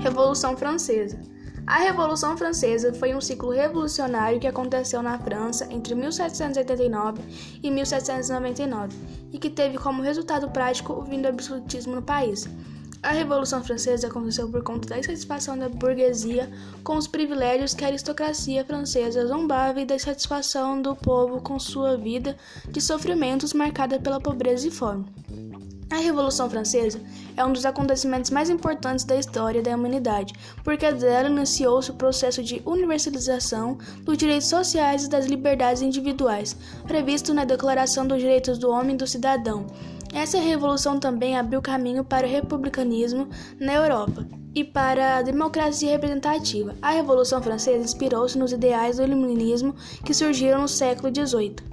Revolução Francesa. A Revolução Francesa foi um ciclo revolucionário que aconteceu na França entre 1789 e 1799 e que teve como resultado prático o fim do absolutismo no país. A Revolução Francesa aconteceu por conta da insatisfação da burguesia com os privilégios que a aristocracia francesa zombava e da insatisfação do povo com sua vida de sofrimentos marcada pela pobreza e fome. A Revolução Francesa é um dos acontecimentos mais importantes da história da humanidade, porque dela iniciou-se o processo de universalização dos direitos sociais e das liberdades individuais, previsto na Declaração dos Direitos do Homem e do Cidadão. Essa revolução também abriu caminho para o republicanismo na Europa e para a democracia representativa. A Revolução Francesa inspirou-se nos ideais do iluminismo que surgiram no século XVIII.